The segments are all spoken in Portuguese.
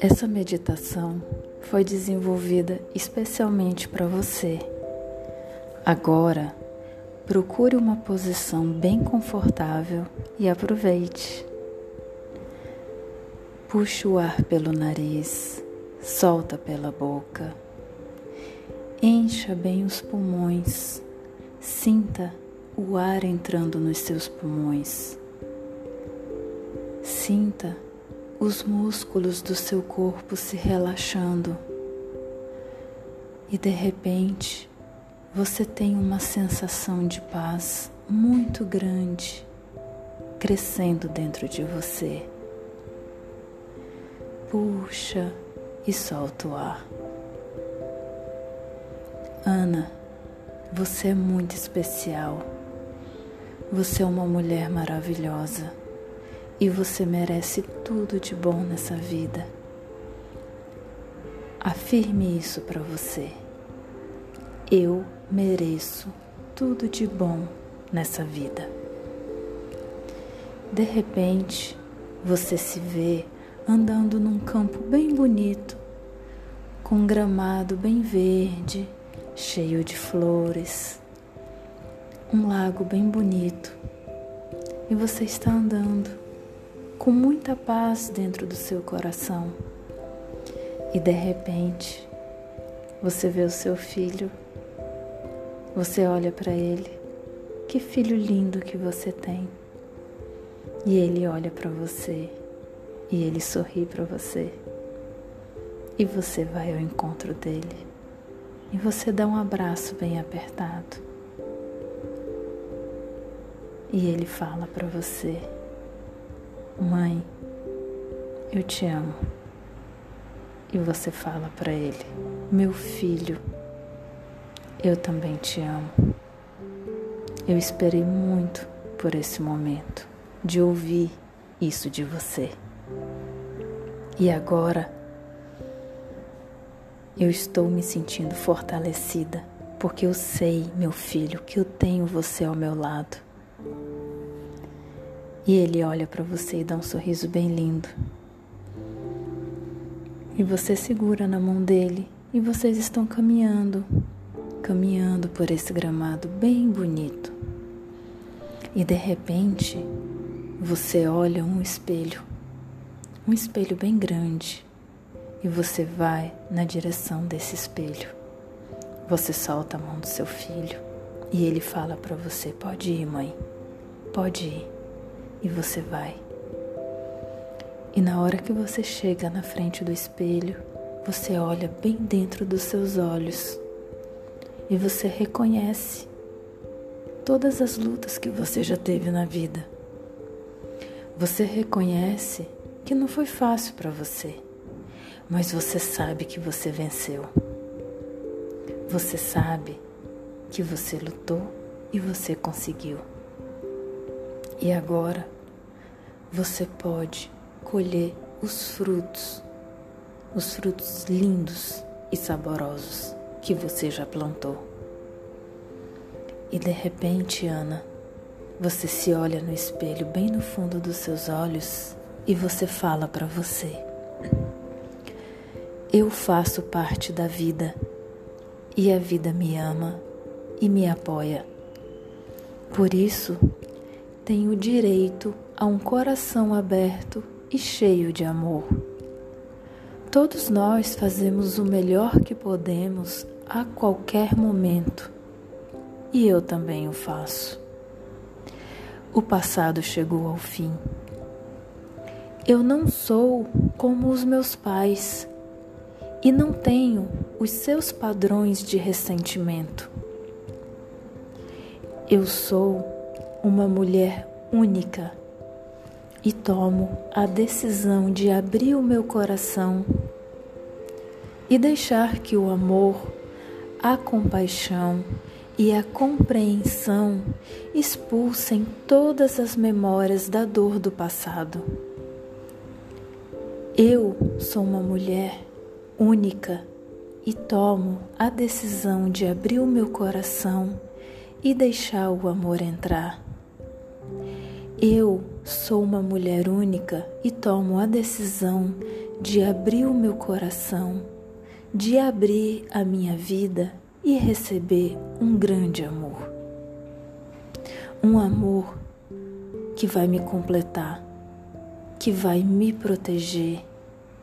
Essa meditação foi desenvolvida especialmente para você. Agora, procure uma posição bem confortável e aproveite. Puxe o ar pelo nariz, solta pela boca. Encha bem os pulmões, sinta o ar entrando nos seus pulmões. Sinta os músculos do seu corpo se relaxando e de repente você tem uma sensação de paz muito grande crescendo dentro de você. Puxa e solta o ar. Ana, você é muito especial. Você é uma mulher maravilhosa e você merece tudo de bom nessa vida. Afirme isso para você. Eu mereço tudo de bom nessa vida. De repente, você se vê andando num campo bem bonito, com um gramado bem verde, cheio de flores, um lago bem bonito, e você está andando com muita paz dentro do seu coração. E de repente, você vê o seu filho, você olha para ele, que filho lindo que você tem. E ele olha para você e ele sorri para você. E você vai ao encontro dele e você dá um abraço bem apertado. E ele fala para você: Mãe, eu te amo. E você fala para ele: Meu filho, eu também te amo. Eu esperei muito por esse momento de ouvir isso de você. E agora eu estou me sentindo fortalecida, porque eu sei, meu filho, que eu tenho você ao meu lado. E ele olha para você e dá um sorriso bem lindo. E você segura na mão dele e vocês estão caminhando, caminhando por esse gramado bem bonito. E de repente, você olha um espelho, um espelho bem grande, e você vai na direção desse espelho. Você solta a mão do seu filho e ele fala para você: Pode ir, mãe, pode ir e você vai. E na hora que você chega na frente do espelho, você olha bem dentro dos seus olhos e você reconhece todas as lutas que você já teve na vida. Você reconhece que não foi fácil para você, mas você sabe que você venceu. Você sabe que você lutou e você conseguiu. E agora você pode colher os frutos, os frutos lindos e saborosos que você já plantou. E de repente, Ana, você se olha no espelho bem no fundo dos seus olhos e você fala para você: Eu faço parte da vida e a vida me ama e me apoia. Por isso, tenho direito a um coração aberto e cheio de amor. Todos nós fazemos o melhor que podemos a qualquer momento, e eu também o faço. O passado chegou ao fim. Eu não sou como os meus pais e não tenho os seus padrões de ressentimento. Eu sou uma mulher única e tomo a decisão de abrir o meu coração e deixar que o amor, a compaixão e a compreensão expulsem todas as memórias da dor do passado. Eu sou uma mulher única e tomo a decisão de abrir o meu coração e deixar o amor entrar. Eu sou uma mulher única e tomo a decisão de abrir o meu coração, de abrir a minha vida e receber um grande amor. Um amor que vai me completar, que vai me proteger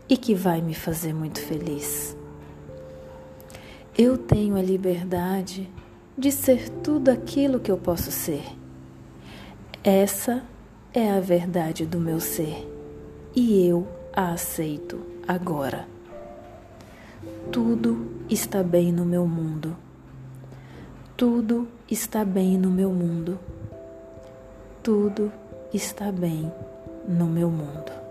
e que vai me fazer muito feliz. Eu tenho a liberdade de ser tudo aquilo que eu posso ser. Essa é a verdade do meu ser e eu a aceito agora. Tudo está bem no meu mundo. Tudo está bem no meu mundo. Tudo está bem no meu mundo.